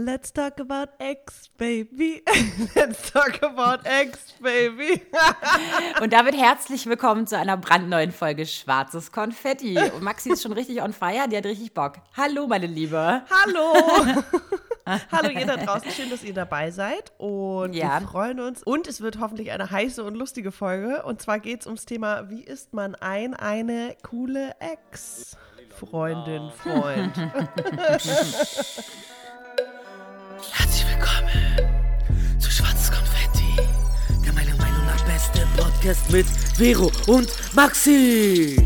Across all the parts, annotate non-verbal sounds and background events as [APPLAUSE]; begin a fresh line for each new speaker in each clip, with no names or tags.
Let's talk about X, baby. [LAUGHS] Let's talk about X, baby. [LAUGHS]
Und damit herzlich willkommen zu einer brandneuen Folge Schwarzes Konfetti. Und Maxi ist schon richtig on fire, die hat richtig Bock. Hallo, meine Liebe.
Hallo. [LAUGHS] Hallo ihr da draußen, schön, dass ihr dabei seid. Und ja. wir freuen uns. Und es wird hoffentlich eine heiße und lustige Folge. Und zwar geht es ums Thema, wie ist man ein, eine coole Ex? Freundin, Freund.
Podcast mit Vero und Maxi.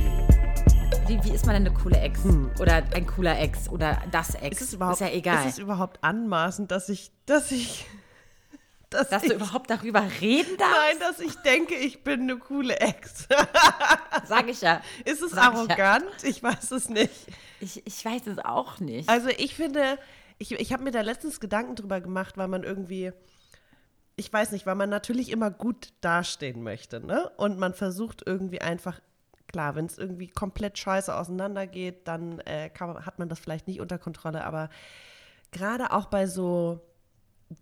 Wie, wie ist man denn eine coole Ex? Hm. Oder ein cooler Ex? Oder das Ex?
Ist, es überhaupt, ist ja egal. Ist es überhaupt anmaßend, dass ich, dass ich [LAUGHS]
dass, dass ich, du überhaupt darüber reden darfst?
Nein, dass ich denke, ich bin eine coole Ex. [LAUGHS]
Sag ich ja.
Ist es Sag arrogant? Ich, ja. ich, weiß es nicht.
Ich, ich weiß es auch nicht.
Also ich finde, ich, ich habe mir da letztens Gedanken drüber gemacht, weil man irgendwie, ich weiß nicht, weil man natürlich immer gut dastehen möchte, ne? Und man versucht irgendwie einfach, klar, wenn es irgendwie komplett scheiße auseinandergeht, dann äh, man, hat man das vielleicht nicht unter Kontrolle, aber gerade auch bei so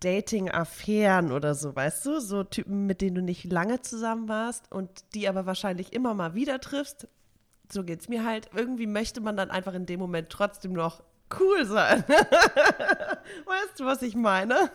Dating-Affären oder so, weißt du, so Typen, mit denen du nicht lange zusammen warst und die aber wahrscheinlich immer mal wieder triffst, so geht es mir halt. Irgendwie möchte man dann einfach in dem Moment trotzdem noch cool sein. [LAUGHS] weißt du, was ich meine?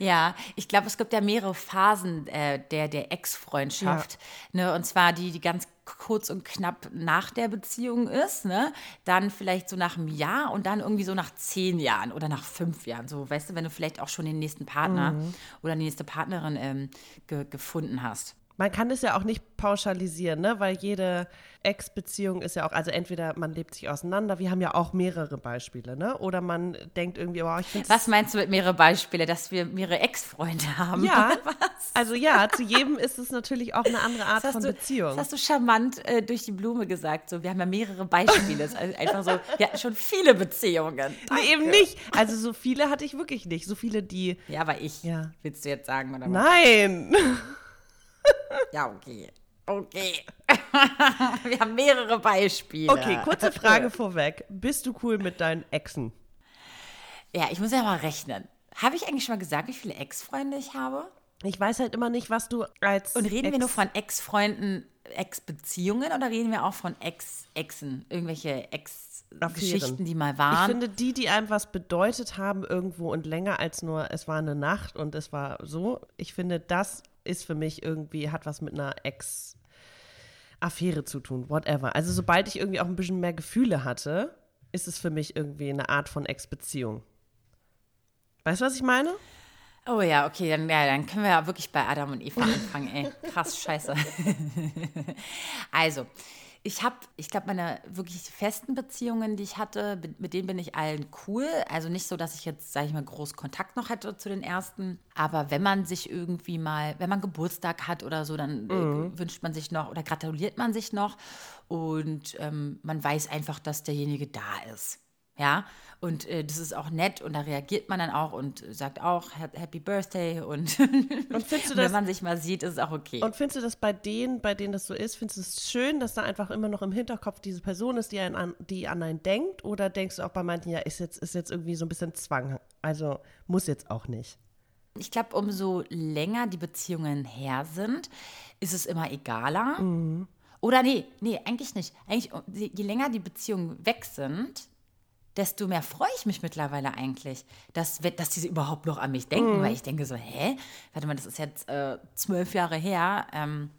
Ja, ich glaube, es gibt ja mehrere Phasen äh, der, der Ex-Freundschaft. Ja. Ne? Und zwar die, die ganz kurz und knapp nach der Beziehung ist, ne? Dann vielleicht so nach einem Jahr und dann irgendwie so nach zehn Jahren oder nach fünf Jahren. So, weißt du, wenn du vielleicht auch schon den nächsten Partner mhm. oder die nächste Partnerin ähm, ge gefunden hast
man kann es ja auch nicht pauschalisieren, ne? weil jede Ex-Beziehung ist ja auch, also entweder man lebt sich auseinander, wir haben ja auch mehrere Beispiele, ne? Oder man denkt irgendwie, oh, ich finde
Was meinst du mit mehrere Beispiele, dass wir mehrere Ex-Freunde haben?
Ja, also ja, zu jedem ist es natürlich auch eine andere Art von
du,
Beziehung.
Das hast du charmant äh, durch die Blume gesagt, so, wir haben ja mehrere Beispiele, also einfach so, wir hatten schon viele Beziehungen. Danke.
Nee, eben nicht, also so viele hatte ich wirklich nicht, so viele, die...
Ja, aber ich, ja. willst du jetzt sagen, oder was?
Nein!
Ja, okay. Okay. [LAUGHS] Wir haben mehrere Beispiele.
Okay, kurze [LAUGHS] Frage vorweg. Bist du cool mit deinen Exen?
Ja, ich muss ja mal rechnen. Habe ich eigentlich schon mal gesagt, wie viele Ex-Freunde ich habe?
Ich weiß halt immer nicht, was du als.
Und reden Ex wir nur von Ex-Freunden, Ex-Beziehungen oder reden wir auch von Ex-Exen? Irgendwelche Ex-Geschichten, die mal waren?
Ich finde, die, die einem was bedeutet haben irgendwo und länger als nur, es war eine Nacht und es war so, ich finde, das ist für mich irgendwie, hat was mit einer Ex- Affäre zu tun, whatever. Also sobald ich irgendwie auch ein bisschen mehr Gefühle hatte, ist es für mich irgendwie eine Art von Ex-Beziehung. Weißt du, was ich meine?
Oh ja, okay, dann, ja, dann können wir ja wirklich bei Adam und Eva anfangen, ey. Krass, scheiße. [LAUGHS] also, ich habe, ich glaube, meine wirklich festen Beziehungen, die ich hatte, mit denen bin ich allen cool. Also nicht so, dass ich jetzt, sage ich mal, groß Kontakt noch hätte zu den ersten. Aber wenn man sich irgendwie mal, wenn man Geburtstag hat oder so, dann äh, mhm. wünscht man sich noch oder gratuliert man sich noch. Und ähm, man weiß einfach, dass derjenige da ist. Ja, und äh, das ist auch nett und da reagiert man dann auch und sagt auch Happy Birthday und, und findest [LAUGHS] du das, wenn man sich mal sieht, ist es auch okay.
Und findest du das bei denen, bei denen das so ist, findest du es schön, dass da einfach immer noch im Hinterkopf diese Person ist, die, an, die an einen denkt? Oder denkst du auch bei manchen, ja, ist jetzt, ist jetzt irgendwie so ein bisschen Zwang? Also muss jetzt auch nicht.
Ich glaube, umso länger die Beziehungen her sind, ist es immer egaler. Mhm. Oder nee, nee, eigentlich nicht. Eigentlich, je länger die Beziehungen weg sind, desto mehr freue ich mich mittlerweile eigentlich, dass, dass diese überhaupt noch an mich denken, mhm. weil ich denke so, hä? Warte mal, das ist jetzt äh, zwölf Jahre her. Ähm,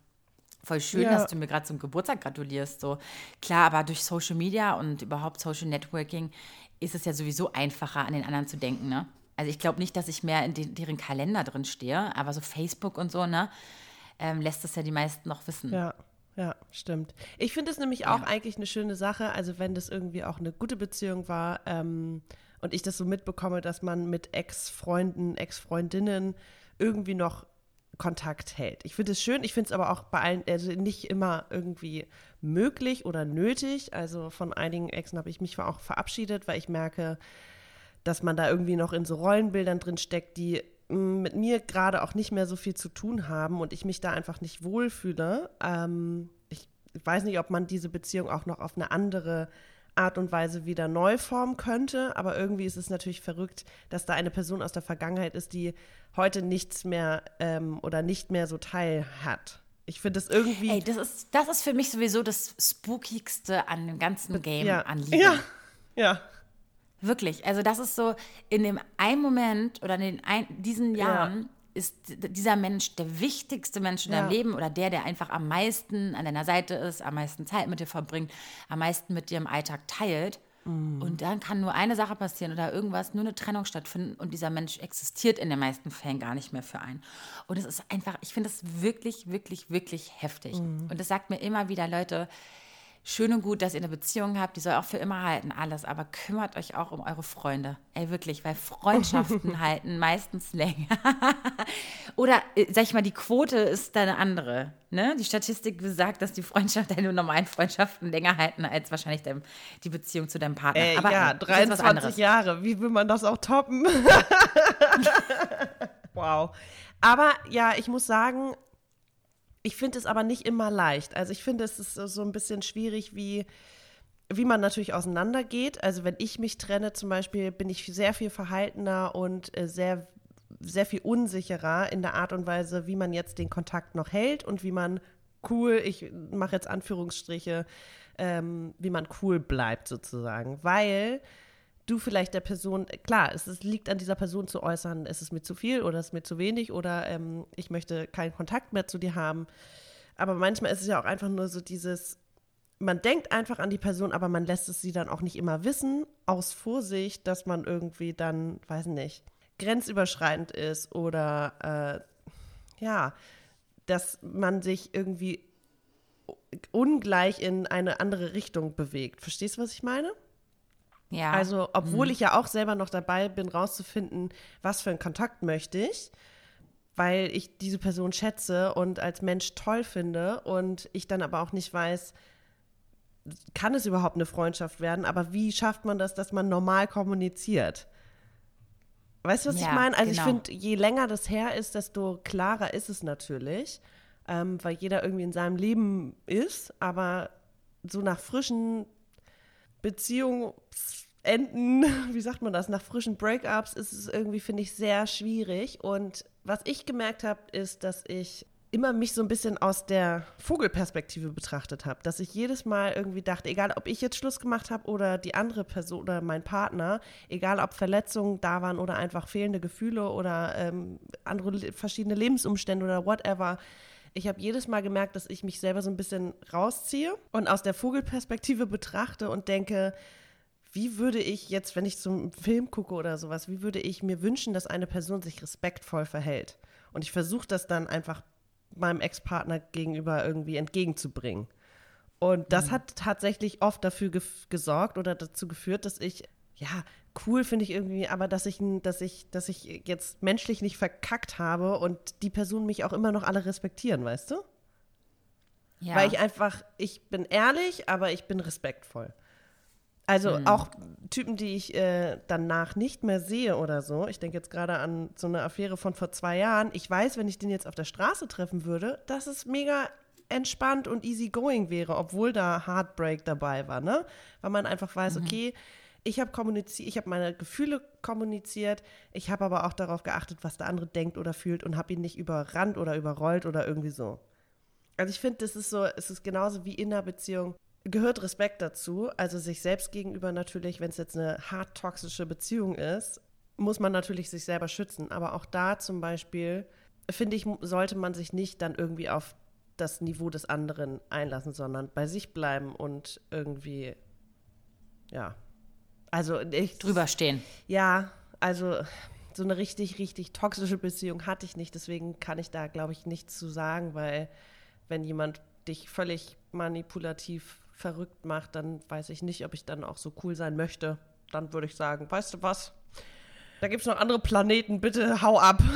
voll schön, ja. dass du mir gerade zum Geburtstag gratulierst. So. Klar, aber durch Social Media und überhaupt Social Networking ist es ja sowieso einfacher, an den anderen zu denken, ne? Also ich glaube nicht, dass ich mehr in de deren Kalender drin stehe, aber so Facebook und so, ne? Ähm, lässt es ja die meisten noch wissen.
Ja. Ja, stimmt. Ich finde es nämlich auch ja. eigentlich eine schöne Sache, also wenn das irgendwie auch eine gute Beziehung war ähm, und ich das so mitbekomme, dass man mit Ex-Freunden, Ex-Freundinnen irgendwie noch Kontakt hält. Ich finde es schön, ich finde es aber auch bei allen, also nicht immer irgendwie möglich oder nötig. Also von einigen Exen habe ich mich auch verabschiedet, weil ich merke, dass man da irgendwie noch in so Rollenbildern drin steckt, die mit mir gerade auch nicht mehr so viel zu tun haben und ich mich da einfach nicht wohlfühle. Ähm, ich weiß nicht, ob man diese Beziehung auch noch auf eine andere Art und Weise wieder neu formen könnte. Aber irgendwie ist es natürlich verrückt, dass da eine Person aus der Vergangenheit ist, die heute nichts mehr ähm, oder nicht mehr so teil hat. Ich finde es irgendwie.
Ey, das ist, das ist für mich sowieso das Spookigste an dem ganzen Game
ja,
an [LAUGHS] Liebe.
Ja, ja.
Wirklich. Also, das ist so, in dem einen Moment oder in den ein, diesen Jahren ist dieser Mensch der wichtigste Mensch in deinem
Ja.
Leben oder der, der einfach am meisten an deiner Seite ist, am meisten Zeit mit dir verbringt, am meisten mit dir im Alltag teilt.
Mhm.
Und dann kann nur eine Sache passieren oder irgendwas, nur eine Trennung stattfinden und dieser Mensch existiert in den meisten Fällen gar nicht mehr für einen. Und es ist einfach, ich finde das wirklich, wirklich, wirklich heftig.
Mhm.
Und das sagt mir immer wieder, Leute, schön und gut, dass ihr eine Beziehung habt, die soll auch für immer halten, alles, aber kümmert euch auch um eure Freunde. Ey, wirklich, weil Freundschaften [LAUGHS] halten meistens länger. [LAUGHS] Oder, äh, sag ich mal, die Quote ist da eine andere. Ne? Die Statistik besagt, dass die Freundschaft, [LAUGHS] deine normalen Freundschaften länger halten als wahrscheinlich dein, die Beziehung zu deinem Partner.
Äh,
aber
ja,
ey, das ist was
23
anderes.
Jahre. Wie will man das auch toppen? wow. Aber ja, ich muss sagen, ich finde es aber nicht immer leicht. Also ich finde, es ist so- so ein bisschen schwierig, wie, wie man natürlich auseinandergeht. Also wenn ich mich trenne zum Beispiel, bin ich sehr viel verhaltener und äh, sehr, sehr viel unsicherer in der Art und Weise, wie man jetzt den Kontakt noch hält und wie man cool, ich mache jetzt Anführungsstriche, ähm, wie man cool bleibt sozusagen. Weil du vielleicht der Person, klar, es ist, liegt an dieser Person zu äußern, es ist mir zu viel oder es ist mir zu wenig oder ähm, ich möchte keinen Kontakt mehr zu dir haben. Aber manchmal ist es ja auch einfach nur so dieses, man denkt einfach an die Person, aber man lässt es sie dann auch nicht immer wissen, aus Vorsicht, dass man irgendwie dann, weiß nicht, grenzüberschreitend ist oder äh, ja, dass man sich irgendwie ungleich in eine andere Richtung bewegt. Verstehst du, was ich meine?
Ja.
Also, obwohl ich ja auch selber noch dabei bin, rauszufinden, was für einen Kontakt möchte ich, weil ich diese Person schätze und als Mensch toll finde und ich dann aber auch nicht weiß, kann es überhaupt eine Freundschaft werden, aber wie schafft man das, dass man normal kommuniziert? Weißt du, was ich
Ja,
meine? Also ich
genau.
finde, je länger das her ist, desto klarer ist es natürlich, ähm, weil jeder irgendwie in seinem Leben ist, so nach frischen Beziehungsenden, [LAUGHS] wie sagt man das, nach frischen Breakups ist es irgendwie, finde ich, sehr schwierig. Und was ich gemerkt habe, ist, dass ich immer mich so ein bisschen aus der Vogelperspektive betrachtet habe, dass ich jedes Mal irgendwie dachte, egal ob ich jetzt Schluss gemacht habe oder die andere Person oder mein Partner, egal ob Verletzungen da waren oder einfach fehlende Gefühle oder ähm, andere verschiedene Lebensumstände oder whatever, ich habe jedes Mal gemerkt, dass ich mich selber so ein bisschen rausziehe und aus der Vogelperspektive betrachte und denke, wie würde ich jetzt, wenn ich zum Film gucke oder sowas, wie würde ich mir wünschen, dass eine Person sich respektvoll verhält? Und ich versuche das dann einfach meinem Ex-Partner gegenüber irgendwie entgegenzubringen. Und das hat tatsächlich oft dafür gesorgt oder dazu geführt, dass ich, ja, cool finde ich irgendwie, aber dass ich, dass ich, dass ich jetzt menschlich nicht verkackt habe und die Personen mich auch immer noch alle respektieren, weißt du?
ja.
Weil ich einfach, ich bin ehrlich, aber ich bin respektvoll. Also auch Typen, die ich äh, danach nicht mehr sehe oder so. Ich denke jetzt gerade an so eine Affäre von vor zwei Jahren. Ich weiß, wenn ich den jetzt auf der Straße treffen würde, dass es mega entspannt und easy going wäre, obwohl da Heartbreak dabei war, ne? Weil man einfach weiß, okay, ich habe kommuniziert, ich habe meine Gefühle kommuniziert, ich habe aber auch darauf geachtet, was der andere denkt oder fühlt und habe ihn nicht überrannt oder überrollt oder irgendwie so. Also ich finde, das ist so, es ist genauso wie in einer Beziehung. Gehört Respekt dazu, also sich selbst gegenüber natürlich, wenn es jetzt eine hart toxische Beziehung ist, muss man natürlich sich selber schützen. Aber auch da zum Beispiel, finde ich, sollte man sich nicht dann irgendwie auf das Niveau des anderen einlassen, sondern bei sich bleiben und irgendwie, ja. Also ich,
drüber stehen.
ja, also so eine richtig, richtig toxische Beziehung hatte ich nicht. Deswegen kann ich da, glaube ich, nichts zu sagen, weil wenn jemand dich völlig manipulativ verrückt macht, dann weiß ich nicht, ob ich dann auch so cool sein möchte. Dann würde ich sagen, weißt du was? Da gibt es noch andere Planeten, bitte hau ab. [LAUGHS]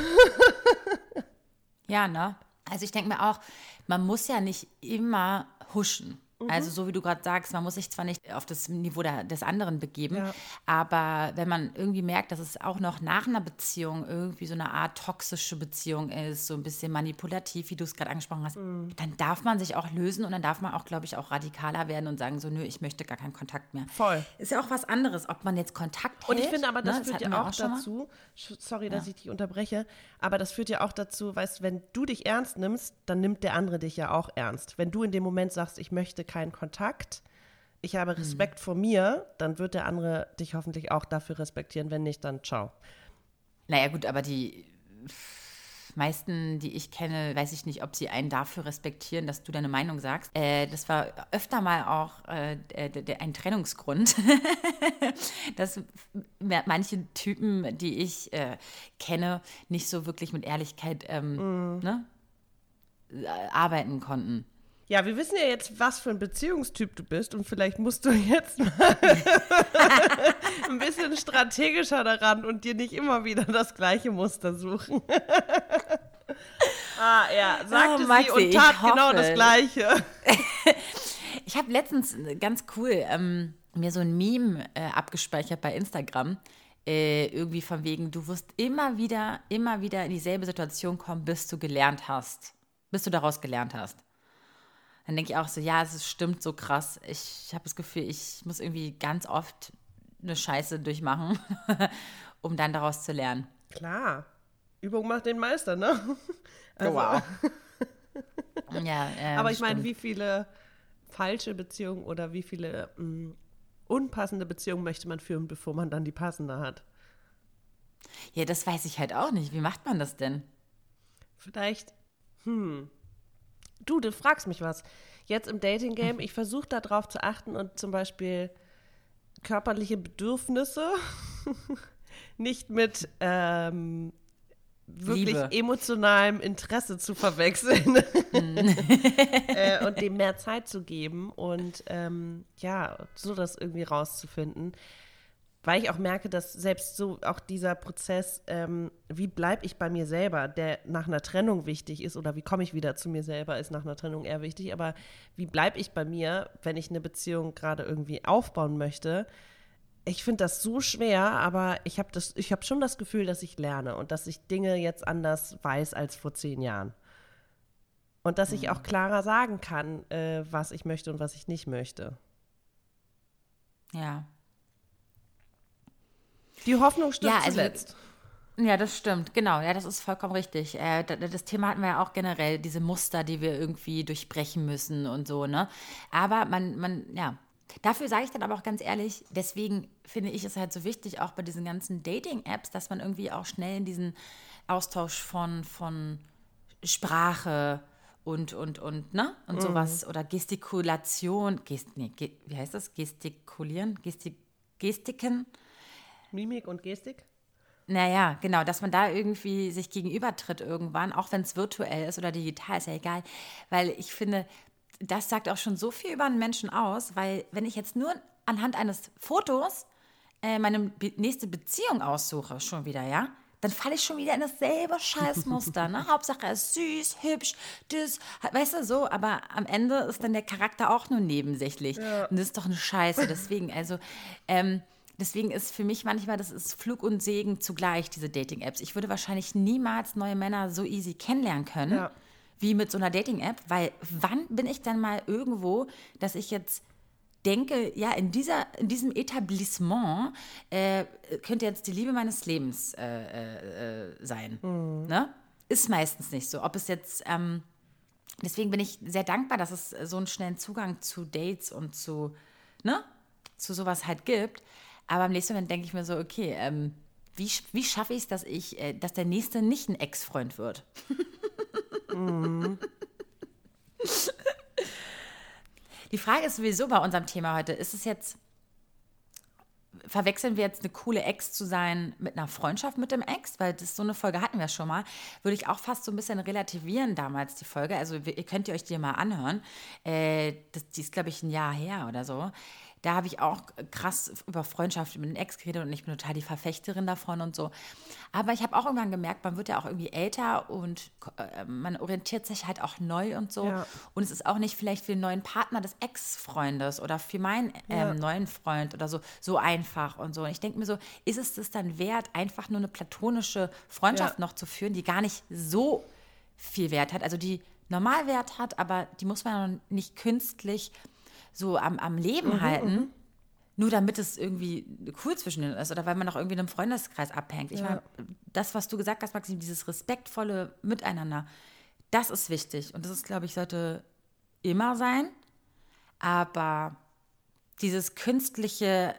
Ja, ne? Also ich denke mir auch, man muss ja nicht immer huschen. Mhm. Also so wie du gerade sagst, man muss sich zwar nicht auf das Niveau der, des anderen begeben,
Ja.
aber wenn man irgendwie merkt, dass es auch noch nach einer Beziehung irgendwie so eine Art toxische Beziehung ist, so ein bisschen manipulativ, wie du es gerade angesprochen hast,
Mhm.
dann darf man sich auch lösen und dann darf man auch, glaube ich, auch radikaler werden und sagen so, nö, ich möchte gar keinen Kontakt mehr.
Voll.
Ist ja auch was anderes, ob man jetzt Kontakt hält.
Und ich finde aber, das
ne,
führt ja auch,
mal.
dazu, sorry, dass ich dich unterbreche, aber das führt ja auch dazu, weißt, wenn du dich ernst nimmst, dann nimmt der andere dich ja auch ernst. Wenn du in dem Moment sagst, ich möchte keinen Kontakt, ich
Mhm.
habe Respekt vor mir, dann wird der andere dich hoffentlich auch dafür respektieren. Wenn nicht, dann ciao.
Naja, gut, aber die meisten, die ich kenne, weiß ich nicht, ob sie einen dafür respektieren, dass du deine Meinung sagst. Äh, das war öfter mal auch äh, ein Trennungsgrund, [LAUGHS] dass manche Typen, die ich äh, kenne, nicht so wirklich mit Ehrlichkeit ähm, ne, äh, arbeiten konnten.
Ja, wir wissen ja jetzt, was für ein Beziehungstyp du bist und vielleicht musst du [LAUGHS] jetzt mal [LAUGHS] ein bisschen strategischer daran und dir nicht immer wieder das gleiche Muster suchen. [LAUGHS] ah, ja, sagte sie
Maxi,
und
ich
tat genau das Gleiche.
Ich habe letztens äh, ganz cool ähm, mir so ein Meme äh, abgespeichert bei Instagram. Äh, irgendwie von wegen, du wirst immer wieder, immer wieder in dieselbe Situation kommen, bis du gelernt hast. Bis du daraus gelernt hast. Dann denke ich auch so, ja, es stimmt so krass. Ich habe das Gefühl, ich muss irgendwie ganz oft eine Scheiße durchmachen, [LAUGHS] um dann daraus zu lernen.
Klar. Übung macht den Meister, ne? [LAUGHS] Also,
wow. ja, [LAUGHS] ähm,
Aber ich meine, wie viele falsche Beziehungen oder wie viele mh, unpassende Beziehungen möchte man führen, bevor man dann die passende hat?
Ja, das weiß ich halt auch nicht. Wie macht man das denn?
Vielleicht, hm. Du, du fragst mich was. Jetzt im Dating-Game, ich versuche darauf zu achten und zum Beispiel körperliche Bedürfnisse [LAUGHS] nicht mit ähm, wirklich
Liebe.
emotionalem Interesse zu verwechseln [LAUGHS] äh, und dem mehr Zeit zu geben und ähm, ja, so das irgendwie rauszufinden. Weil ich auch merke, dass selbst so auch dieser Prozess, ähm, wie bleibe ich bei mir selber, der nach einer Trennung wichtig ist oder wie komme ich wieder zu mir selber, ist nach einer Trennung eher wichtig. Aber wie bleibe ich bei mir, wenn ich eine Beziehung gerade irgendwie aufbauen möchte? Ich finde das so schwer, aber ich habe habe schon das Gefühl, dass ich lerne und dass ich Dinge jetzt anders weiß als vor zehn Jahren. Und dass ich auch klarer sagen kann, äh, was ich möchte und was ich nicht möchte.
Ja.
Die Hoffnung stirbt
Ja, also-
zuletzt.
Ja, das stimmt, genau. Ja, das ist vollkommen richtig. Äh, da- das Thema hatten wir ja auch generell, diese Muster, die wir irgendwie durchbrechen müssen und so, ne? Aber man, man, ja. Dafür sage ich dann aber auch ganz ehrlich, deswegen finde ich es halt so wichtig, auch bei diesen ganzen Dating-Apps, dass man irgendwie auch schnell in diesen Austausch von, von Sprache und, und, und, ne? Und sowas oder Gestikulation, Gest, nee, ge, wie heißt das? Gestikulieren? Gestik, Gestiken?
Mimik und Gestik?
Naja, genau, dass man da irgendwie sich gegenübertritt irgendwann, auch wenn es virtuell ist oder digital, ist ja egal. Weil ich finde, das sagt auch schon so viel über einen Menschen aus, weil wenn ich jetzt nur anhand eines Fotos äh, meine nächste Beziehung aussuche, schon wieder, ja, dann falle ich schon wieder in dasselbe Scheißmuster. Ne? [LAUGHS] Hauptsache er ist süß, hübsch, das, weißt du so, aber am Ende ist dann der Charakter auch nur nebensächlich. Und das ist doch eine Scheiße. Deswegen, also, ähm, deswegen ist für mich manchmal, das ist Flug und Segen zugleich, diese Dating-Apps. Ich würde wahrscheinlich niemals neue Männer so easy kennenlernen können.
Ja.
Wie mit so einer Dating-App, weil wann bin ich dann mal irgendwo, dass ich jetzt denke, ja, in, dieser, in diesem Etablissement äh, könnte jetzt die Liebe meines Lebens äh, äh, äh, sein. Ne? Ist meistens nicht so. Ob es jetzt, ähm, deswegen bin ich sehr dankbar, dass es so einen schnellen Zugang zu Dates und zu, ne, zu sowas halt gibt. Aber im nächsten Moment denke ich mir so, okay, ähm, wie, wie schaffe ich es, dass ich, äh, dass der nächste nicht ein Ex-Freund wird? [LAUGHS] Die Frage ist sowieso bei unserem Thema heute, ist es jetzt, verwechseln wir jetzt eine coole Ex zu sein mit einer Freundschaft mit dem Ex? Weil das so eine Folge hatten wir schon mal. Würde ich auch fast so ein bisschen relativieren damals, die Folge. Also ihr könnt ihr euch die mal anhören. Äh, das, die ist, glaube ich, ein Jahr her oder so. Da habe ich auch krass über Freundschaft mit den Ex geredet und ich bin total die Verfechterin davon und so. Aber ich habe auch irgendwann gemerkt, man wird ja auch irgendwie älter und äh, man orientiert sich halt auch neu und so.
Ja.
Und es ist auch nicht vielleicht für den neuen Partner des Ex-Freundes oder für meinen ähm,
Ja.
neuen Freund oder so so einfach und so. Und ich denke mir so, ist es das dann wert, einfach nur eine platonische Freundschaft
Ja.
noch zu führen, die gar nicht so viel Wert hat, also die normal Wert hat, aber die muss man nicht künstlich so am, am Leben
Mhm,
halten, nur damit es irgendwie cool zwischen denen ist oder weil man noch irgendwie in einem Freundeskreis abhängt. Ich
Ja.
meine, das, was du gesagt hast, Maxim, dieses respektvolle Miteinander, das ist wichtig und das ist, glaube ich, sollte immer sein, aber dieses künstliche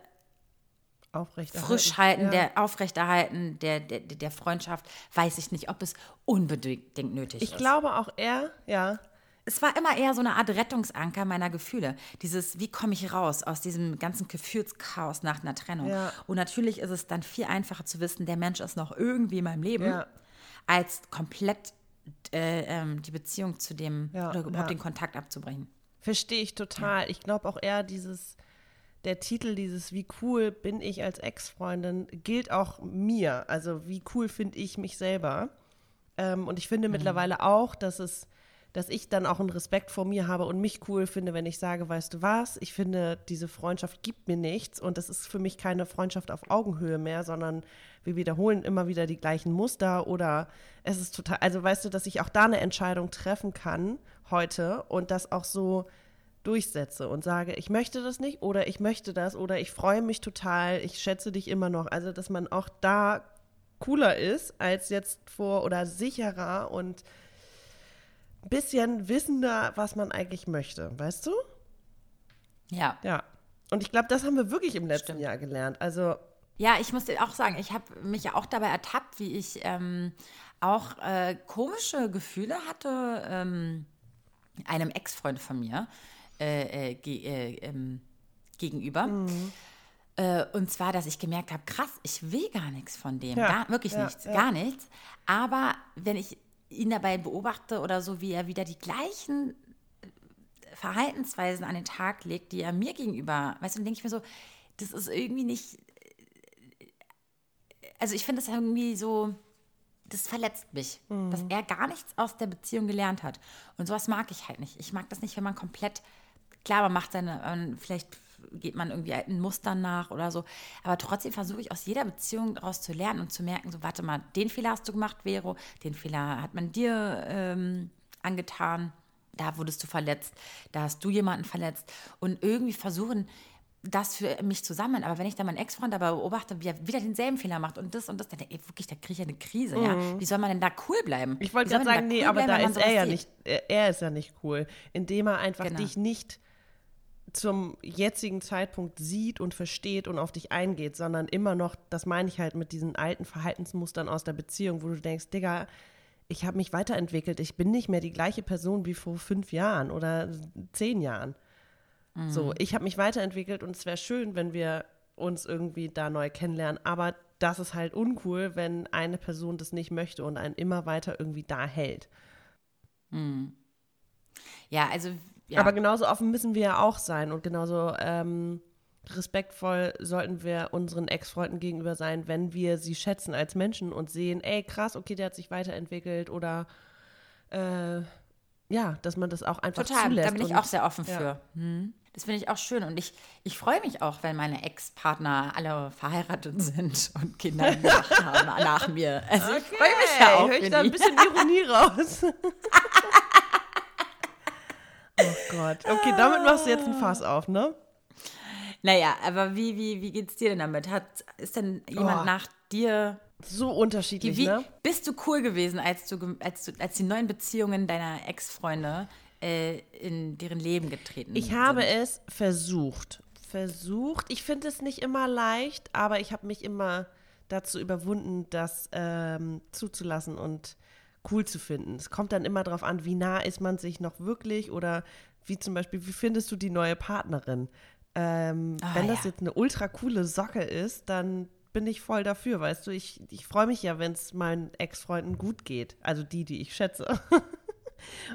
Aufrechterhalten.
Frischhalten,
Ja.
der Aufrechterhalten der, der, der Freundschaft, weiß ich nicht, ob es unbedingt nötig
Ich
ist.
glaube auch er, ja.
Es war immer eher so eine Art Rettungsanker meiner Gefühle. Dieses, wie komme ich raus aus diesem ganzen Gefühlschaos nach einer Trennung?
Ja.
Und natürlich ist es dann viel einfacher zu wissen, der Mensch ist noch irgendwie in meinem Leben,
Ja.
als komplett äh, ähm, die Beziehung zu dem
Ja,
oder überhaupt den Kontakt abzubrechen.
Verstehe ich total. Ich glaube auch eher dieses, der Titel dieses Wie cool bin ich als Ex-Freundin gilt auch mir. Also wie cool finde ich mich selber. Ähm, und ich finde mittlerweile auch, dass es, dass ich dann auch einen Respekt vor mir habe und mich cool finde, wenn ich sage, weißt du was, ich finde, diese Freundschaft gibt mir nichts und das ist für mich keine Freundschaft auf Augenhöhe mehr, sondern wir wiederholen immer wieder die gleichen Muster oder es ist total, also weißt du, dass ich auch da eine Entscheidung treffen kann heute und das auch so durchsetze und sage, ich möchte das nicht oder ich möchte das oder ich freue mich total, ich schätze dich immer noch. Also, dass man auch da cooler ist als jetzt vor oder sicherer und bisschen wissender, was man eigentlich möchte, weißt du?
Ja.
Ja. Und ich glaube, das haben wir wirklich im letzten
Stimmt.
Jahr gelernt. Also,
Ja, ich muss dir auch sagen, ich habe mich ja auch dabei ertappt, wie ich ähm, auch äh, komische Gefühle hatte ähm, einem Ex-Freund von mir äh, äh, ge äh, ähm, gegenüber. Äh, und zwar, dass ich gemerkt habe, krass, ich will gar nichts von dem.
Ja,
Gar, wirklich
ja,
nichts,
ja.
gar nichts. Aber wenn ich ihn dabei beobachte oder so, wie er wieder die gleichen Verhaltensweisen an den Tag legt, die er mir gegenüber, weißt du, dann denke ich mir so, das ist irgendwie nicht, also ich finde das irgendwie so, das verletzt mich, dass er gar nichts aus der Beziehung gelernt hat. Und sowas mag ich halt nicht. Ich mag das nicht, wenn man komplett, klar, man macht seine, man, vielleicht geht man irgendwie alten Mustern nach oder so, aber trotzdem versuche ich aus jeder Beziehung daraus zu lernen und zu merken, so, warte mal, den Fehler hast du gemacht, Vero, den Fehler hat man dir ähm, angetan, da wurdest du verletzt, da hast du jemanden verletzt und irgendwie versuchen, das für mich zu sammeln. Aber wenn ich dann meinen Ex-Freund dabei beobachte, wie er wieder denselben Fehler macht und das und das, dann ey, wirklich, da kriege ich ja eine Krise. Ja? Wie soll man denn da cool bleiben?
Mhm. ich wollte gerade sagen, nee,
cool
aber
bleiben,
da ist er ja
sieht?
nicht, er er ist ja nicht cool, indem er einfach
Genau.
dich nicht zum jetzigen Zeitpunkt sieht und versteht und auf dich eingeht, sondern immer noch, das meine ich halt mit diesen alten Verhaltensmustern aus der Beziehung, wo du denkst, Digga, ich habe mich weiterentwickelt, ich bin nicht mehr die gleiche Person wie vor fünf Jahren oder zehn Jahren. So, ich habe mich weiterentwickelt und es wäre schön, wenn wir uns irgendwie da neu kennenlernen, aber das ist halt uncool, wenn eine Person das nicht möchte und einen immer weiter irgendwie da hält.
Ja, also, ja.
Aber genauso offen müssen wir ja auch sein und genauso ähm, respektvoll sollten wir unseren Ex-Freunden gegenüber sein, wenn wir sie schätzen als Menschen und sehen, ey, krass, okay, der hat sich weiterentwickelt oder äh, ja, dass man das auch einfach
Total,
zulässt.
da bin ich
und-
auch sehr offen
ja.
für. Hm. Das finde ich auch schön. Und ich, ich freue mich auch, wenn meine Ex-Partner alle verheiratet sind und Kinder gemacht haben nach mir. Also ich freue mich ja auch.
Hör ich da ein bisschen Ironie raus. [LAUGHS] Gott. Okay, damit machst du jetzt ein Fass auf, ne?
Naja, aber wie, wie, wie geht's dir denn damit? Hat, ist denn jemand
Oh.
nach dir
So unterschiedlich,
Wie,
ne?
Bist du cool gewesen, als du, als du als die neuen Beziehungen deiner Ex-Freunde äh, in deren Leben getreten
Ich habe
sind?
es versucht. Versucht. Ich finde es nicht immer leicht, aber ich habe mich immer dazu überwunden, das ähm, zuzulassen und cool zu finden. Es kommt dann immer darauf an, wie nah ist man sich noch wirklich oder wie zum Beispiel, wie findest du die neue Partnerin? Ähm,
Ah,
wenn das
ja.
jetzt eine ultra coole Socke ist, dann bin ich voll dafür, weißt du. Ich, ich freue mich ja, wenn es meinen Ex-Freunden gut geht. Also die, die ich schätze. [LAUGHS]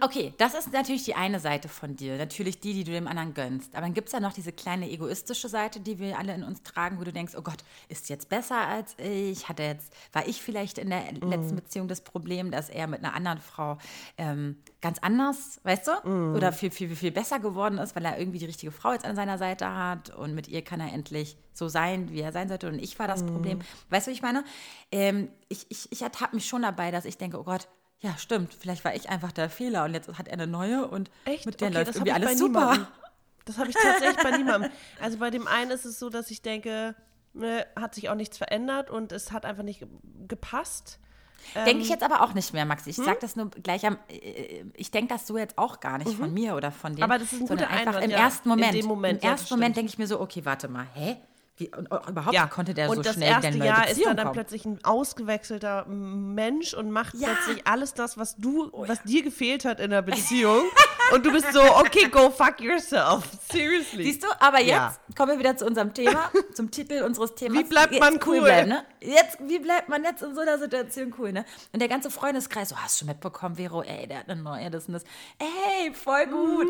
Okay, das ist natürlich die eine Seite von dir. Natürlich die, die du dem anderen gönnst. Aber dann gibt es ja noch diese kleine egoistische Seite, die wir alle in uns tragen, wo du denkst, oh Gott, ist jetzt besser als ich? Hatte jetzt, war ich vielleicht in der letzten Beziehung das Problem, dass er mit einer anderen Frau ähm, ganz anders, weißt du? Oder viel, viel, viel besser geworden ist, weil er irgendwie die richtige Frau jetzt an seiner Seite hat und mit ihr kann er endlich so sein, wie er sein sollte. Und ich war das Problem. Weißt du, wie ich meine? Ähm, ich ich, ich ertappe mich schon dabei, dass ich denke, oh Gott, ja, stimmt, vielleicht war ich einfach der Fehler und jetzt hat er eine neue und
Echt?
mit der
Okay,
läuft
das
irgendwie alles super.
niemandem. Das habe ich tatsächlich bei [LAUGHS] niemandem. Also bei dem einen ist es so, dass ich denke, ne, hat sich auch nichts verändert und es hat einfach nicht ge- gepasst.
Denke ich jetzt aber auch nicht mehr, Maxi. Ich
Hm?
sag das nur gleich am. äh, Ich denke das so jetzt auch gar nicht von mir oder von dem.
Mhm. Aber das ist ein guter
einfach
Einwand,
im
ja.
ersten Moment.
Moment,
Im
ja,
ersten Moment denke ich mir so, okay, warte mal, hä? Wie, und, und überhaupt
Ja,
konnte der
und
so
das
schnell
erste
eine neue
Jahr ist
Beziehung
dann, dann
kommen?
plötzlich ein ausgewechselter Mensch und macht
Ja.
plötzlich alles das, was du,
Oh
was dir gefehlt hat in der Beziehung. [LAUGHS] und du bist so, okay, go fuck yourself. Seriously.
Siehst du, aber jetzt
Ja.
kommen wir wieder zu unserem Thema, [LAUGHS] zum Titel unseres Themas.
Wie bleibt
jetzt
man cool?
bleiben, ne? Jetzt, wie bleibt man jetzt in so einer Situation cool, ne? Und der ganze Freundeskreis, so, hast du schon mitbekommen, Vero, ey, der hat eine neue, das und das. Ey, voll gut.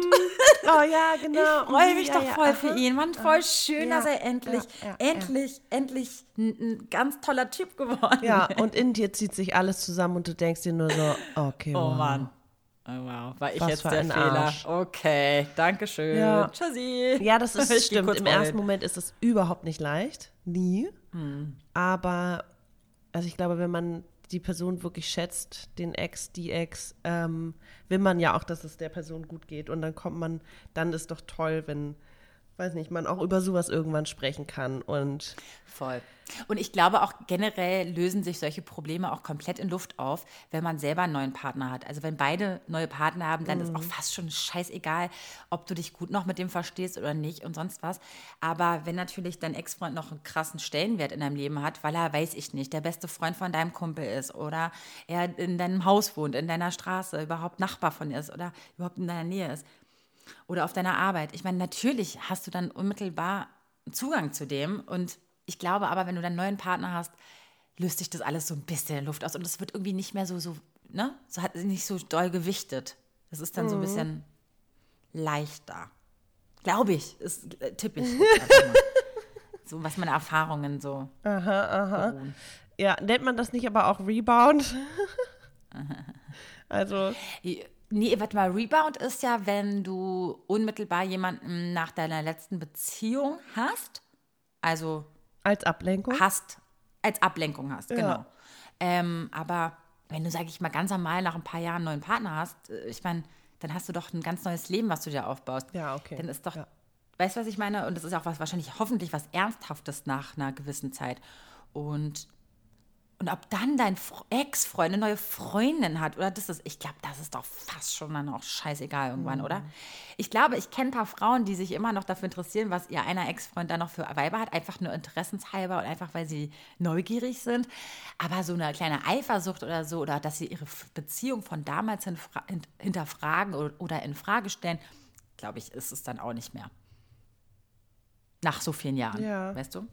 oh ja, genau. [LAUGHS]
Ich freue mich
Ja,
doch
ja,
voll
aha.
für ihn. Mann, voll schön,
Ja,
dass er endlich,
ja, ja,
endlich, endlich ein, ein ganz toller Typ geworden
Ja, [LAUGHS] und in dir zieht sich alles zusammen und du denkst dir nur so, okay,
Oh
wow.
Mann. Oh, wow, war ich
Was
jetzt der Fehler?
Arsch.
Okay, danke schön.
Ja.
Tschüssi.
Ja, das [LAUGHS] ist
Ich
stimmt. Im ersten Moment ist es überhaupt nicht leicht. Nie.
Hm.
Aber, also ich glaube, wenn man die Person wirklich schätzt, den Ex, die Ex, ähm, will man ja auch, dass es der Person gut geht. Und dann kommt man, dann ist doch toll, wenn, weiß nicht, man auch über sowas irgendwann sprechen kann. Und
Voll. Und ich glaube auch generell lösen sich solche Probleme auch komplett in Luft auf, wenn man selber einen neuen Partner hat. Also wenn beide neue Partner haben, dann ist auch fast schon scheißegal, ob du dich gut noch mit dem verstehst oder nicht und sonst was. Aber wenn natürlich dein Ex-Freund noch einen krassen Stellenwert in deinem Leben hat, weil er, weiß ich nicht, der beste Freund von deinem Kumpel ist oder er in deinem Haus wohnt, in deiner Straße, überhaupt Nachbar von dir ist oder überhaupt in deiner Nähe ist oder auf deiner Arbeit. Ich meine, natürlich hast du dann unmittelbar Zugang zu dem. Und ich glaube aber, wenn du dann einen neuen Partner hast, löst sich das alles so ein bisschen in Luft aus. Und es wird irgendwie nicht mehr so, so, ne? So hat nicht so doll gewichtet. Das ist dann so ein bisschen leichter. Glaube ich. Ist äh, tippe ich. [LAUGHS] so, was meine Erfahrungen so. beruhen.
ja, nennt man das nicht aber auch Rebound? [LAUGHS] also,
Nee, warte mal, Rebound ist ja, wenn du unmittelbar jemanden nach deiner letzten Beziehung hast. Also
als Ablenkung.
hast, als Ablenkung hast,
Ja.
genau. Ähm, aber wenn du, sag ich mal, ganz normal nach ein paar Jahren einen neuen Partner hast, äh, ich meine, dann hast du doch ein ganz neues Leben, was du dir aufbaust.
Ja, okay.
Dann ist doch,
Ja.
weißt du, was ich meine? Und das ist auch was, wahrscheinlich hoffentlich was Ernsthaftes nach einer gewissen Zeit. Und, und ob dann dein Fr- Ex-Freund eine neue Freundin hat oder das ist, ich glaube, das ist doch fast schon dann auch scheißegal irgendwann,
Mhm.
oder? Ich glaube, ich kenne ein paar Frauen, die sich immer noch dafür interessieren, was ihr einer Ex-Freund da noch für Weiber hat, einfach nur interessenshalber und einfach, weil sie neugierig sind. Aber so eine kleine Eifersucht oder so, oder dass sie ihre Beziehung von damals hinterfragen oder, oder in Frage stellen, glaube ich, ist es dann auch nicht mehr. Nach so vielen Jahren,
Ja.
weißt du?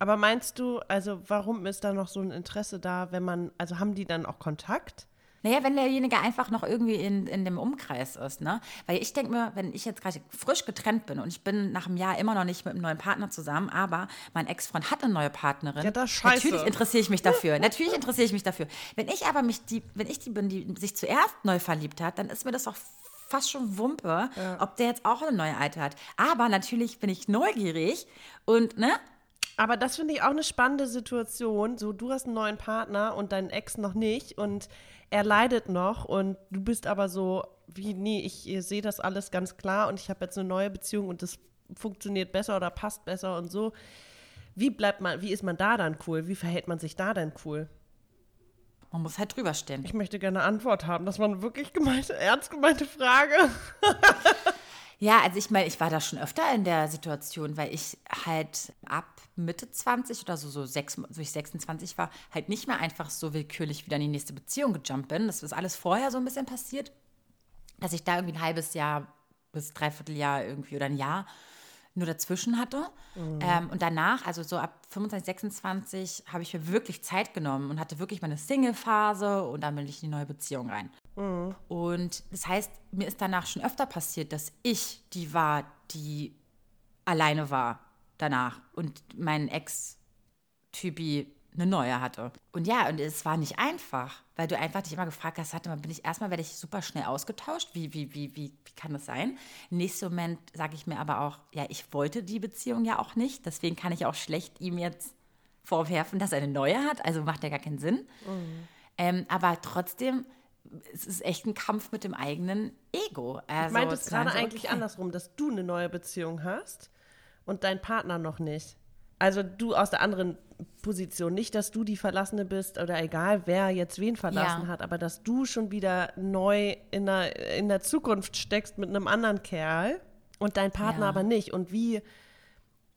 Aber meinst du, also warum ist da noch so ein Interesse da, wenn man, also haben die dann auch Kontakt?
Naja, wenn derjenige einfach noch irgendwie in, in dem Umkreis ist, ne? Weil ich denke mir, wenn ich jetzt gerade frisch getrennt bin und ich bin nach einem Jahr immer noch nicht mit einem neuen Partner zusammen, aber mein Ex-Freund hat eine neue Partnerin.
Ja, das scheiße.
Natürlich interessiere ich mich dafür. [LAUGHS] Natürlich interessiere ich mich dafür. Wenn ich aber mich die, wenn ich die bin, die sich zuerst neu verliebt hat, dann ist mir das auch fast schon Wumpe, ob der jetzt auch eine neue Alte hat. Aber natürlich bin ich neugierig und, ne?
Aber das finde ich auch eine spannende Situation. So, du hast einen neuen Partner und dein Ex noch nicht und er leidet noch und du bist aber so, wie, nee, ich sehe das alles ganz klar und ich habe jetzt eine neue Beziehung und das funktioniert besser oder passt besser und so. Wie bleibt man, wie ist man da dann cool? Wie verhält man sich da dann cool?
Man muss halt drüber stehen.
Ich möchte gerne eine Antwort haben. Das war eine wirklich gemeinte, ernst gemeinte Frage. [LAUGHS]
Ja, also ich meine, ich war da schon öfter in der Situation, weil ich halt ab Mitte 20 oder so, so, sechs, so ich 26 war, halt nicht mehr einfach so willkürlich wieder in die nächste Beziehung gejumpt bin. Das ist alles vorher so ein bisschen passiert, dass ich da irgendwie ein halbes Jahr bis dreiviertel Jahr irgendwie oder ein Jahr nur dazwischen hatte. Ähm, und danach, also so ab 25, 26, habe ich mir wirklich Zeit genommen und hatte wirklich meine Single-Phase und dann bin ich in die neue Beziehung rein. Und das heißt, mir ist danach schon öfter passiert, dass ich die war, die alleine war danach und mein Ex-Typi eine neue hatte. Und ja, und es war nicht einfach, weil du einfach dich immer gefragt hast, hatte, bin ich erstmal werde ich super schnell ausgetauscht. Wie, wie, wie, wie, wie kann das sein? Im nächsten Moment sage ich mir aber auch, ja, ich wollte die Beziehung ja auch nicht. Deswegen kann ich auch schlecht ihm jetzt vorwerfen, dass er eine neue hat. Also macht ja gar keinen Sinn. Ähm, aber trotzdem, es ist echt ein Kampf mit dem eigenen Ego. Also,
Ich meinte es gerade
so,
eigentlich
okay.
andersrum, dass du eine neue Beziehung hast und dein Partner noch nicht. Also du aus der anderen Position. Nicht, dass du die Verlassene bist oder egal, wer jetzt wen verlassen
Ja.
hat, aber dass du schon wieder neu in der, in der Zukunft steckst mit einem anderen Kerl und dein Partner
Ja.
aber nicht. Und wie,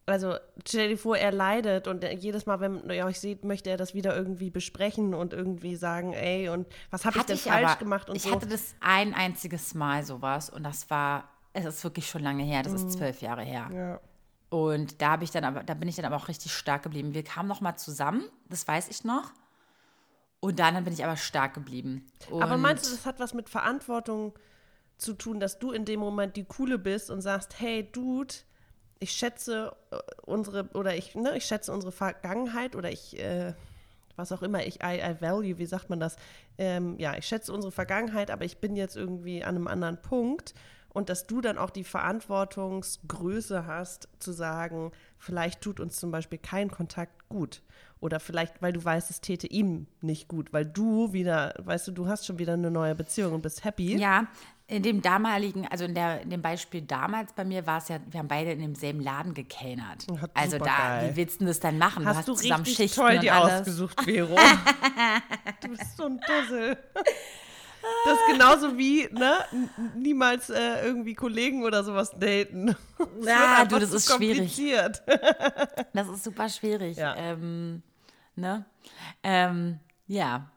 also stell dir vor, er leidet und jedes Mal, wenn ihr euch seht, möchte er das wieder irgendwie besprechen und irgendwie sagen, ey, und was habe ich denn
ich
falsch
aber,
gemacht und
ich
so.
hatte das ein einziges Mal sowas und das war, es ist wirklich schon lange her, das ist zwölf Jahre her.
Mhm. ja.
Und da habe ich dann aber, da bin ich dann aber auch richtig stark geblieben. Wir kamen noch mal zusammen, das weiß ich noch. Und dann bin ich aber stark geblieben.
Aber
Und-
meinst du, das hat was mit Verantwortung zu tun, dass du in dem Moment die Coole bist und sagst, hey Dude, ich schätze äh, unsere oder ich, ne, ich schätze unsere Vergangenheit oder ich, äh, was auch immer, ich, I, I value, wie sagt man das? Ähm, ja, ich schätze unsere Vergangenheit, aber ich bin jetzt irgendwie an einem anderen Punkt und dass du dann auch die Verantwortungsgröße hast, zu sagen, vielleicht tut uns zum Beispiel kein Kontakt gut. Oder vielleicht, weil du weißt, es täte ihm nicht gut, weil du wieder, weißt du, du hast schon wieder eine neue Beziehung und bist happy.
Ja, in dem damaligen, also in, der, in dem Beispiel damals bei mir war es ja, wir haben beide in demselben Laden gekellnert. Also da,
supergeil.
wie willst du das dann machen?
Hast du,
hast zusammen
richtig
Schichten
toll die ausgesucht, Vero. [LAUGHS] du bist so ein Dussel. Das ist genauso wie, ne, niemals äh, irgendwie Kollegen oder sowas daten. Das
Ja,
einfach
du, das ist schwierig. [LAUGHS] Das ist super schwierig.
Ja.
Ähm, ne? Ähm, ja.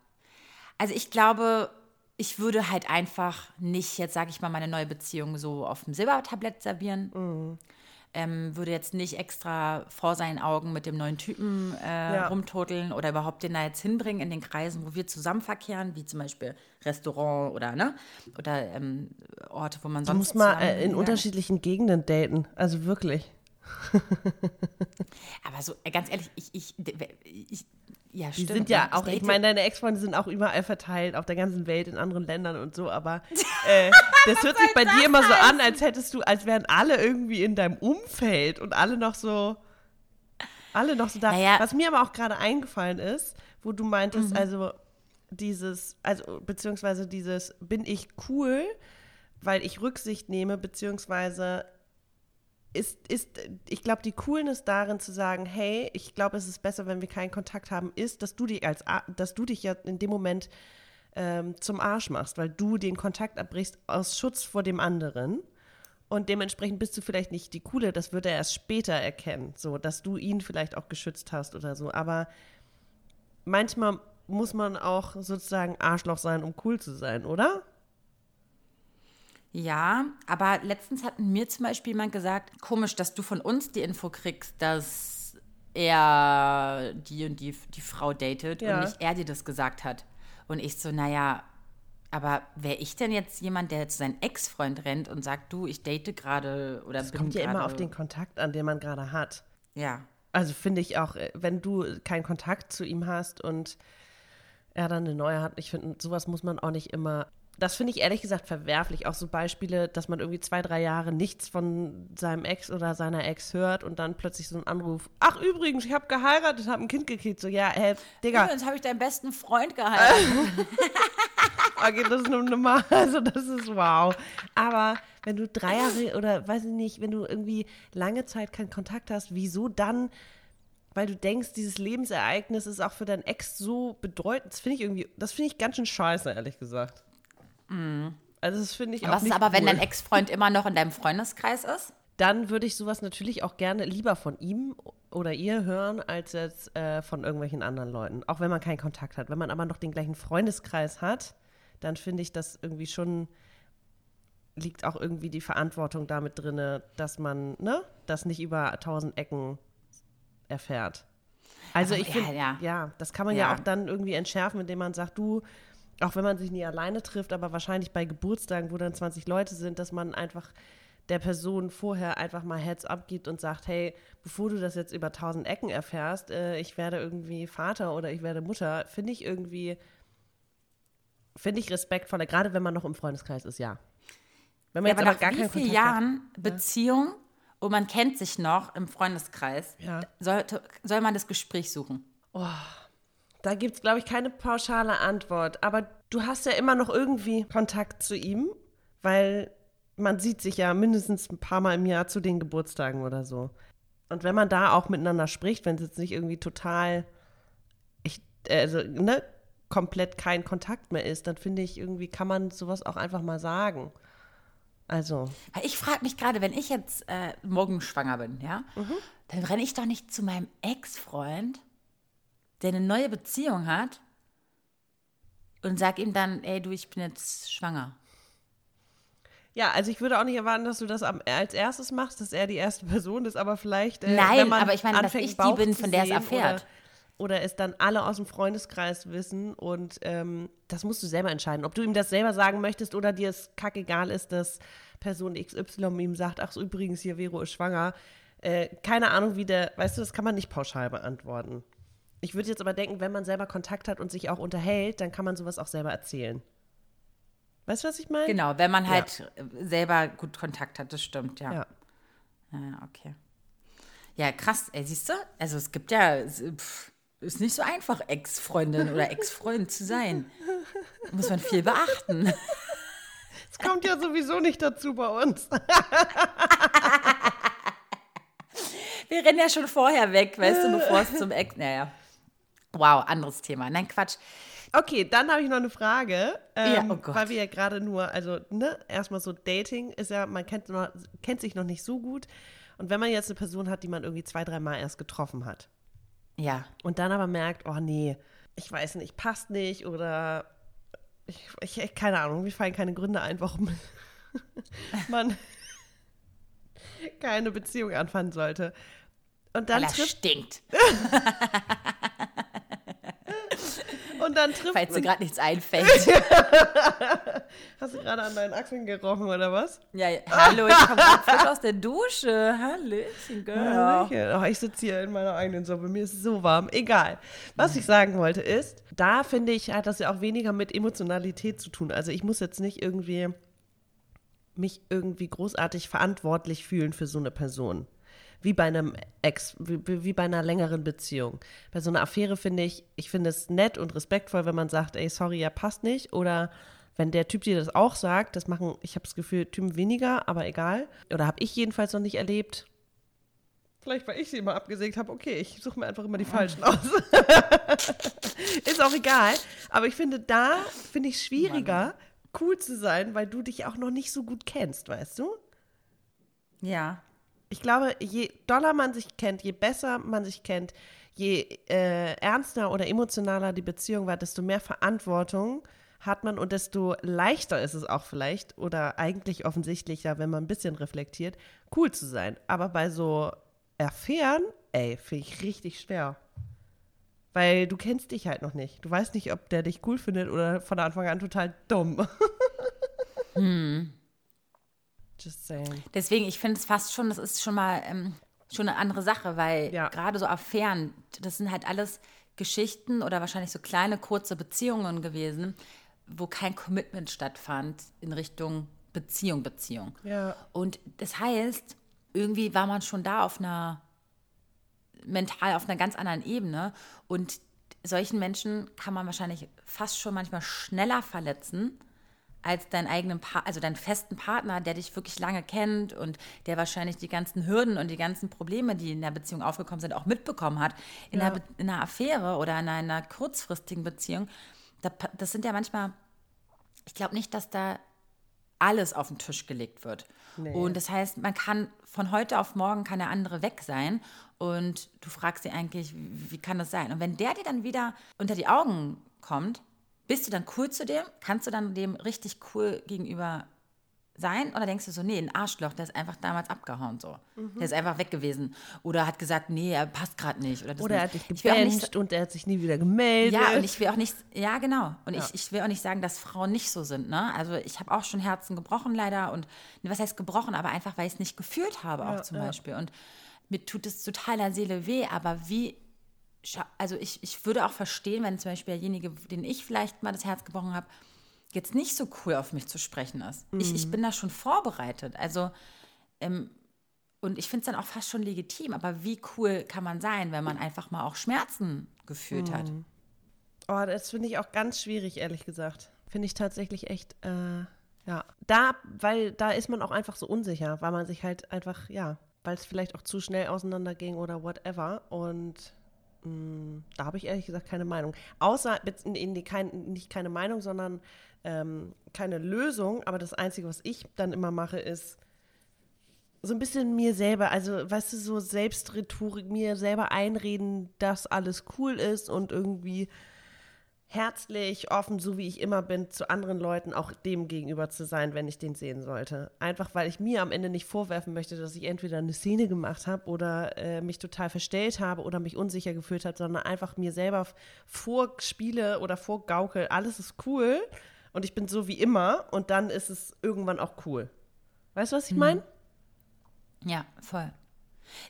Also ich glaube, ich würde halt einfach nicht jetzt, sage ich mal, meine neue Beziehung so auf dem Silbertablett servieren.
Mhm.
Ähm, würde jetzt nicht extra vor seinen Augen mit dem neuen Typen äh,
Ja.
rumtoteln oder überhaupt den da jetzt hinbringen in den Kreisen, wo wir zusammen verkehren, wie zum Beispiel Restaurant oder ne oder ähm, Orte, wo man
Du
sonst
musst mal äh, in unterschiedlichen Gegenden daten. Also wirklich. [LAUGHS]
Aber so äh, ganz ehrlich, ich, ich, ich ja,
Die
stimmt.
sind ja
ne?
auch, ich meine, deine Ex-Freunde sind auch überall verteilt, auf der ganzen Welt, in anderen Ländern und so, aber [LAUGHS] äh, das hört sich bei dir immer so an, als hättest du, als wären alle irgendwie in deinem Umfeld und alle noch so, alle noch so da.
Naja.
Was mir aber auch gerade eingefallen ist, wo du meintest, also dieses, also beziehungsweise dieses, bin ich cool, weil ich Rücksicht nehme, beziehungsweise ist, ist, ich glaube, die Coolness darin zu sagen, hey, ich glaube, es ist besser, wenn wir keinen Kontakt haben, ist, dass du dich als, dass du dich ja in dem Moment ähm, zum Arsch machst, weil du den Kontakt abbrichst aus Schutz vor dem anderen. Und dementsprechend bist du vielleicht nicht die Coole, das wird er erst später erkennen, so, dass du ihn vielleicht auch geschützt hast oder so. Aber manchmal muss man auch sozusagen Arschloch sein, um cool zu sein, oder?
Ja, aber letztens hat mir zum Beispiel jemand gesagt, komisch, dass du von uns die Info kriegst, dass er die und die, die Frau datet
Ja.
und nicht er dir das gesagt hat. Und ich so, naja, aber wäre ich denn jetzt jemand, der zu seinem Ex-Freund rennt und sagt, du, ich date gerade oder
Es
bin
kommt ja immer auf den Kontakt an, den man gerade hat.
Ja,
Also finde ich auch, wenn du keinen Kontakt zu ihm hast und er dann eine neue hat, ich finde, sowas muss man auch nicht immer. Das finde ich ehrlich gesagt verwerflich. Auch so Beispiele, dass man irgendwie zwei, drei Jahre nichts von seinem Ex oder seiner Ex hört und dann plötzlich so ein Anruf. Ach, übrigens, ich habe geheiratet, habe ein Kind gekriegt. So, ja, hey, Digga,
Übrigens habe ich deinen besten Freund geheiratet. [LAUGHS]
okay, das ist nur normal. Also, das ist wow. Aber wenn du drei Jahre oder weiß ich nicht, wenn du irgendwie lange Zeit keinen Kontakt hast, wieso dann? Weil du denkst, dieses Lebensereignis ist auch für deinen Ex so bedeutend. Das finde ich irgendwie, das finde ich ganz schön scheiße, ehrlich gesagt. Also, das finde ich auch
Was ist aber, wenn
cool.
dein Ex-Freund immer noch in deinem Freundeskreis ist?
Dann würde ich sowas natürlich auch gerne lieber von ihm oder ihr hören, als jetzt äh, von irgendwelchen anderen Leuten. Auch wenn man keinen Kontakt hat. Wenn man aber noch den gleichen Freundeskreis hat, dann finde ich das irgendwie schon, liegt auch irgendwie die Verantwortung damit drin, dass man, ne, das nicht über tausend Ecken erfährt. Also
Aber
ich
ja,
finde,
ja.
ja, das kann man ja.
Ja.
auch dann irgendwie entschärfen, indem man sagt, du, auch wenn man sich nie alleine trifft, aber wahrscheinlich bei Geburtstagen, wo dann 20 Leute sind, dass man einfach der Person vorher einfach mal Heads up gibt und sagt, hey, bevor du das jetzt über tausend Ecken erfährst, äh, ich werde irgendwie Vater oder ich werde Mutter, finde ich irgendwie, finde ich respektvoller, gerade wenn man noch im Freundeskreis ist, ja.
Wenn man ja, jetzt aber, nach wie vielen Jahren hat, Beziehung und man kennt sich noch im Freundeskreis, ja. sollte, soll man das Gespräch suchen?
Oh, da gibt es, glaube ich, keine pauschale Antwort. Aber du hast ja immer noch irgendwie Kontakt zu ihm, weil man sieht sich ja mindestens ein paar Mal im Jahr zu den Geburtstagen oder so. Und wenn man da auch miteinander spricht, wenn es jetzt nicht irgendwie total, ich, also, ne, komplett kein Kontakt mehr ist, dann finde ich, irgendwie kann man sowas auch einfach mal sagen. Also.
Ich frage mich gerade, wenn ich jetzt äh, morgen schwanger bin, ja, mhm. dann renne ich doch nicht zu meinem Ex-Freund, der eine neue Beziehung hat, und sag ihm dann, ey, du, ich bin jetzt schwanger.
Ja, also ich würde auch nicht erwarten, dass du das als erstes machst, dass er die erste Person ist, aber vielleicht.
Äh, Nein, aber ich meine, dass ich die bin, von der es erfährt.
Oder, oder, es dann alle aus dem Freundeskreis wissen und ähm, das musst du selber entscheiden. Ob du ihm das selber sagen möchtest oder dir es kackegal ist, dass Person XY ihm sagt, ach so, übrigens, hier Vero ist schwanger. Äh, keine Ahnung, wie der, weißt du, das kann man nicht pauschal beantworten. Ich würde jetzt aber denken, wenn man selber Kontakt hat und sich auch unterhält, dann kann man sowas auch selber erzählen. Weißt du, was ich meine?
Genau, wenn man halt ja. selber gut Kontakt hat, das stimmt, ja. Ja, ja okay. Ja, krass, ey, siehst du? Also es gibt ja, pff, ist nicht so einfach, Ex-Freundin oder Ex-Freund zu sein. Da muss man viel beachten. [LAUGHS]
Es kommt ja sowieso nicht dazu bei uns. [LAUGHS]
Wir rennen ja schon vorher weg, weißt du, bevor es zum Ex. Naja. Wow, anderes Thema. Nein, Quatsch.
Okay, dann habe ich noch eine Frage. Ähm, ja, oh Gott. Weil wir ja gerade nur, also, ne, erstmal so Dating ist ja, man kennt, noch, kennt sich noch nicht so gut. Und wenn man jetzt eine Person hat, die man irgendwie zwei, dreimal erst getroffen hat.
Ja.
Und dann aber merkt, oh nee, ich weiß nicht, passt nicht oder ich, ich keine Ahnung, mir fallen keine Gründe ein, warum [LAUGHS] man keine Beziehung anfangen sollte. Und dann
Weil er trifft stinkt. [LAUGHS]
Und dann trifft
Falls dir gerade nichts einfällt. [LAUGHS]
Hast du gerade an deinen Achseln gerochen oder was?
Ja, ja. hallo, ich komme gerade frisch aus der Dusche. Hallöchen, Girl. Hallöchen.
Oh, ich sitze hier in meiner eigenen Suppe. Mir ist es so warm. Egal. Was ich sagen wollte ist, da finde ich, hat das ja auch weniger mit Emotionalität zu tun. Also ich muss jetzt nicht irgendwie mich irgendwie großartig verantwortlich fühlen für so eine Person wie bei einem Ex, wie, wie bei einer längeren Beziehung. Bei so einer Affäre finde ich, ich finde es nett und respektvoll, wenn man sagt, ey, sorry, ja, passt nicht. Oder wenn der Typ dir das auch sagt, das machen, ich habe das Gefühl, Typen weniger, aber egal. Oder habe ich jedenfalls noch nicht erlebt. Vielleicht, weil ich sie immer abgesägt habe, okay, ich suche mir einfach immer die falschen aus. [LAUGHS] Ist auch egal. Aber ich finde, da finde ich es schwieriger, cool zu sein, weil du dich auch noch nicht so gut kennst, weißt du?
Ja
ich glaube, je doller man sich kennt, je besser man sich kennt, je äh, ernster oder emotionaler die Beziehung war, desto mehr Verantwortung hat man und desto leichter ist es auch vielleicht oder eigentlich offensichtlicher, wenn man ein bisschen reflektiert, cool zu sein. Aber bei so Affären, ey, finde ich richtig schwer. Weil du kennst dich halt noch nicht. Du weißt nicht, ob der dich cool findet oder von Anfang an total dumm.
hm. Just saying. Deswegen, ich finde es fast schon, das ist schon mal ähm, schon eine andere Sache, weil ja. gerade so Affären, das sind halt alles Geschichten oder wahrscheinlich so kleine, kurze Beziehungen gewesen, wo kein Commitment stattfand in Richtung Beziehung, Beziehung.
Ja.
Und das heißt, irgendwie war man schon da auf einer mental auf einer ganz anderen Ebene und solchen Menschen kann man wahrscheinlich fast schon manchmal schneller verletzen als deinen eigenen, pa also deinen festen Partner, der dich wirklich lange kennt und der wahrscheinlich die ganzen Hürden und die ganzen Probleme, die in der Beziehung aufgekommen sind, auch mitbekommen hat. In, ja. einer, in einer Affäre oder in einer kurzfristigen Beziehung, da, das sind ja manchmal, ich glaube nicht, dass da alles auf den Tisch gelegt wird. Nee. Und das heißt, man kann von heute auf morgen kann der andere weg sein und du fragst sie eigentlich, wie kann das sein? Und wenn der dir dann wieder unter die Augen kommt, bist du dann cool zu dem? Kannst du dann dem richtig cool gegenüber sein? Oder denkst du so, nee, ein Arschloch, der ist einfach damals abgehauen so. Der ist einfach weg gewesen. Oder hat gesagt, nee, er passt gerade nicht. Oder, das
Oder er hat dich
nicht
gebencht und er hat sich nie wieder gemeldet.
ja, und ich will auch nicht, ja, genau. Und Ich, ich will auch nicht sagen, dass Frauen nicht so sind, ne? Also ich habe auch schon Herzen gebrochen leider und ne, was heißt gebrochen, aber einfach, weil ich es nicht gefühlt habe auch zum Beispiel. Und mir tut es total der Seele weh, aber wie, also ich, ich würde auch verstehen, wenn zum Beispiel derjenige, den ich vielleicht mal das Herz gebrochen habe, jetzt nicht so cool auf mich zu sprechen ist. Ich, ich bin da schon vorbereitet. Also ähm, und ich finde es dann auch fast schon legitim, aber wie cool kann man sein, wenn man einfach mal auch Schmerzen gefühlt hat?
Oh, das finde ich auch ganz schwierig, ehrlich gesagt. Finde ich tatsächlich echt, äh, ja. Da, weil da ist man auch einfach so unsicher, weil man sich halt einfach, ja, weil es vielleicht auch zu schnell auseinanderging oder whatever. Und da habe ich ehrlich gesagt keine Meinung. Außer, bez- nee, nee, kein, nicht keine Meinung, sondern ähm, keine Lösung. Aber das Einzige, was ich dann immer mache, ist so ein bisschen mir selber, also weißt du, so Selbstrhetorik, mir selber einreden, dass alles cool ist und irgendwie herzlich, offen, so wie ich immer bin, zu anderen Leuten auch dem gegenüber zu sein, wenn ich den sehen sollte. Einfach weil ich mir am Ende nicht vorwerfen möchte, dass ich entweder eine Szene gemacht habe oder äh, mich total verstellt habe oder mich unsicher gefühlt habe, sondern einfach mir selber vorspiele oder vorgaukel, alles ist cool und ich bin so wie immer und dann ist es irgendwann auch cool. Weißt du, was ich meine?
Ja, voll.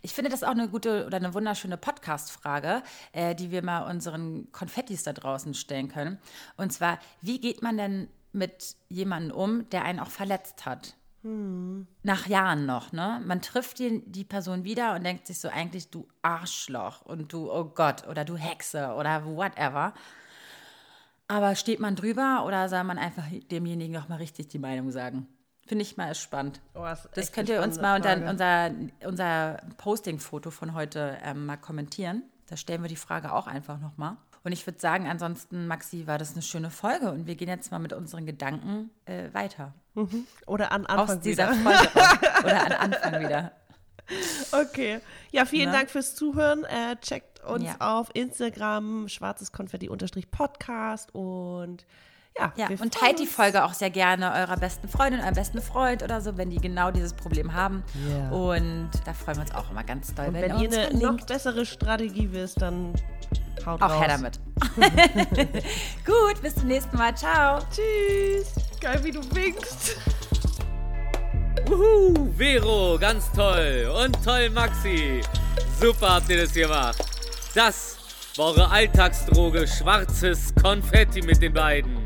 Ich finde das auch eine gute oder eine wunderschöne Podcast-Frage, äh, die wir mal unseren Konfettis da draußen stellen können. Und zwar, wie geht man denn mit jemandem um, der einen auch verletzt hat? Nach Jahren noch, ne? Man trifft die, die Person wieder und denkt sich so eigentlich, du Arschloch und du, oh Gott, oder du Hexe oder whatever. Aber steht man drüber oder soll man einfach demjenigen noch mal richtig die Meinung sagen? Finde ich mal spannend.
Oh, das
Das könnt ihr uns mal unter unser, unser Posting-Foto von heute ähm, mal kommentieren. Da stellen wir die Frage auch einfach nochmal. Und ich würde sagen, ansonsten, Maxi, war das eine schöne Folge und wir gehen jetzt mal mit unseren Gedanken äh, weiter.
Oder an
Aus
Anfang
dieser
wieder.
Folge [LAUGHS] oder an Anfang wieder.
Okay. Ja, vielen
Ne?
Dank fürs Zuhören. Äh, checkt uns
Ja.
auf Instagram, schwarzes Konfetti-Podcast und ja,
Ja,
wir
und teilt die. Folge auch sehr gerne eurer besten Freundin, eurem besten Freund oder so, wenn die genau dieses Problem haben.
Ja.
Und da freuen wir uns auch immer ganz doll,
Und
wenn,
wenn
ihr
ihr
uns
eine
verlinkt.
noch bessere Strategie wisst, dann haut
Auch
raus.
her damit. [LAUGHS] Gut, bis zum nächsten Mal. Ciao.
Tschüss. Geil, wie du winkst.
Wuhu, Vero, ganz toll. Und toll, Maxi. Super habt ihr das gemacht. Das war eure Alltagsdroge Schwarzes Konfetti mit den beiden.